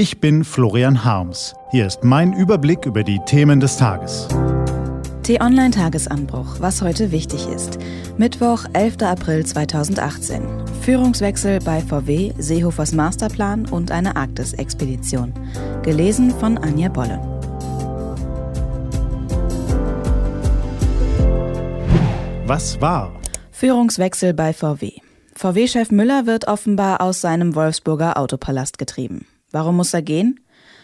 Ich bin Florian Harms. Hier ist mein Überblick über die Themen des Tages. T-Online-Tagesanbruch, was heute wichtig ist. Mittwoch, 11. April 2018. Führungswechsel bei VW, Seehofers Masterplan und eine Arktis-Expedition. Gelesen von Anja Bolle. Was war? Führungswechsel bei VW. VW-Chef Müller wird offenbar aus seinem Wolfsburger Autopalast getrieben. Warum muss er gehen?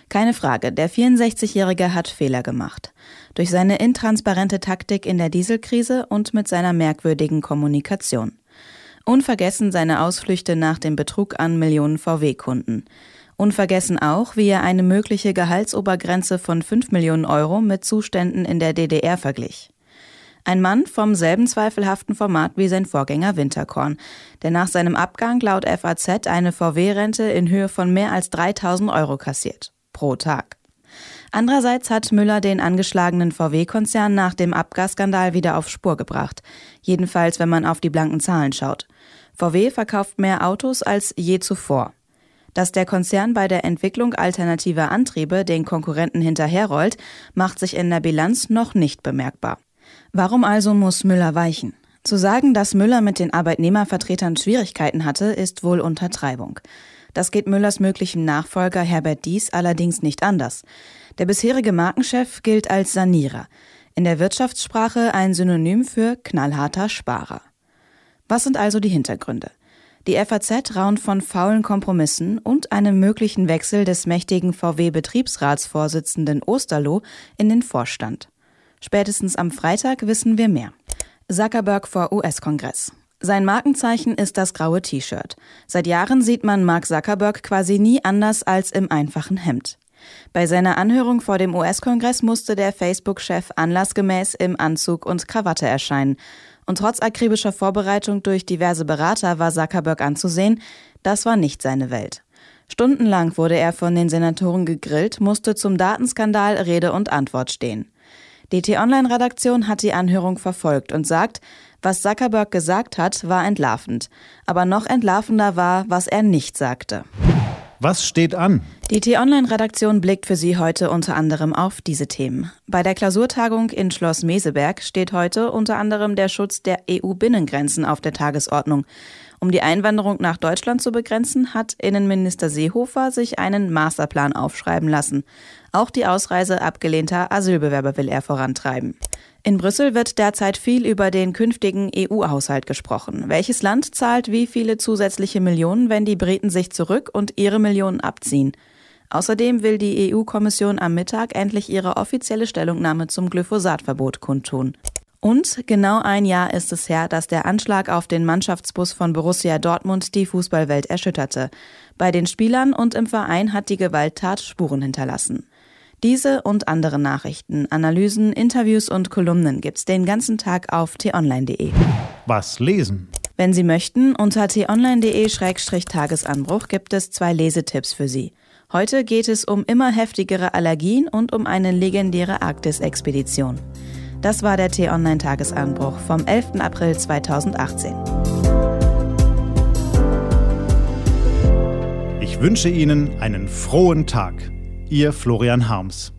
Keine Frage, der 64-Jährige hat Fehler gemacht. Durch seine intransparente Taktik in der Dieselkrise und mit seiner merkwürdigen Kommunikation. Unvergessen seine Ausflüchte nach dem Betrug an Millionen VW-Kunden. Unvergessen auch, wie er eine mögliche Gehaltsobergrenze von 5 Millionen Euro mit Zuständen in der DDR verglich. Ein Mann vom selben zweifelhaften Format wie sein Vorgänger Winterkorn, der nach seinem Abgang laut FAZ eine VW-Rente in Höhe von mehr als 3000 Euro kassiert. Pro Tag. Andererseits hat Müller den angeschlagenen VW-Konzern nach dem Abgasskandal wieder auf Spur gebracht. Jedenfalls, wenn man auf die blanken Zahlen schaut. VW verkauft mehr Autos als je zuvor. Dass der Konzern bei der Entwicklung alternativer Antriebe den Konkurrenten hinterherrollt, macht sich in der Bilanz noch nicht bemerkbar. Warum also muss Müller weichen? Zu sagen, dass Müller mit den Arbeitnehmervertretern Schwierigkeiten hatte, ist wohl Untertreibung. Das geht Müllers möglichem Nachfolger Herbert Dies allerdings nicht anders. Der bisherige Markenchef gilt als Sanierer, in der Wirtschaftssprache ein Synonym für knallharter Sparer. Was sind also die Hintergründe? Die FAZ raunt von faulen Kompromissen und einem möglichen Wechsel des mächtigen VW-Betriebsratsvorsitzenden Osterloh in den Vorstand. Spätestens am Freitag wissen wir mehr. Zuckerberg vor US-Kongress. Sein Markenzeichen ist das graue T-Shirt. Seit Jahren sieht man Mark Zuckerberg quasi nie anders als im einfachen Hemd. Bei seiner Anhörung vor dem US-Kongress musste der Facebook-Chef anlassgemäß im Anzug und Krawatte erscheinen. Und trotz akribischer Vorbereitung durch diverse Berater war Zuckerberg anzusehen, das war nicht seine Welt. Stundenlang wurde er von den Senatoren gegrillt, musste zum Datenskandal Rede und Antwort stehen. Die T-Online-Redaktion hat die Anhörung verfolgt und sagt, was Zuckerberg gesagt hat, war entlarvend. Aber noch entlarvender war, was er nicht sagte. Was steht an? Die T-Online-Redaktion blickt für Sie heute unter anderem auf diese Themen. Bei der Klausurtagung in Schloss Meseberg steht heute unter anderem der Schutz der EU-Binnengrenzen auf der Tagesordnung. Um die Einwanderung nach Deutschland zu begrenzen, hat Innenminister Seehofer sich einen Masterplan aufschreiben lassen. Auch die Ausreise abgelehnter Asylbewerber will er vorantreiben. In Brüssel wird derzeit viel über den künftigen EU-Haushalt gesprochen. Welches Land zahlt wie viele zusätzliche Millionen, wenn die Briten sich zurück und ihre Millionen abziehen? Außerdem will die EU-Kommission am Mittag endlich ihre offizielle Stellungnahme zum Glyphosatverbot kundtun. Und genau ein Jahr ist es her, dass der Anschlag auf den Mannschaftsbus von Borussia Dortmund die Fußballwelt erschütterte. Bei den Spielern und im Verein hat die Gewalttat Spuren hinterlassen. Diese und andere Nachrichten, Analysen, Interviews und Kolumnen gibt's den ganzen Tag auf t-online.de. Was lesen? Wenn Sie möchten, unter t-online.de-tagesanbruch gibt es zwei Lesetipps für Sie. Heute geht es um immer heftigere Allergien und um eine legendäre Arktis-Expedition. Das war der T-Online-Tagesanbruch vom 11. April 2018. Ich wünsche Ihnen einen frohen Tag. Ihr Florian Harms.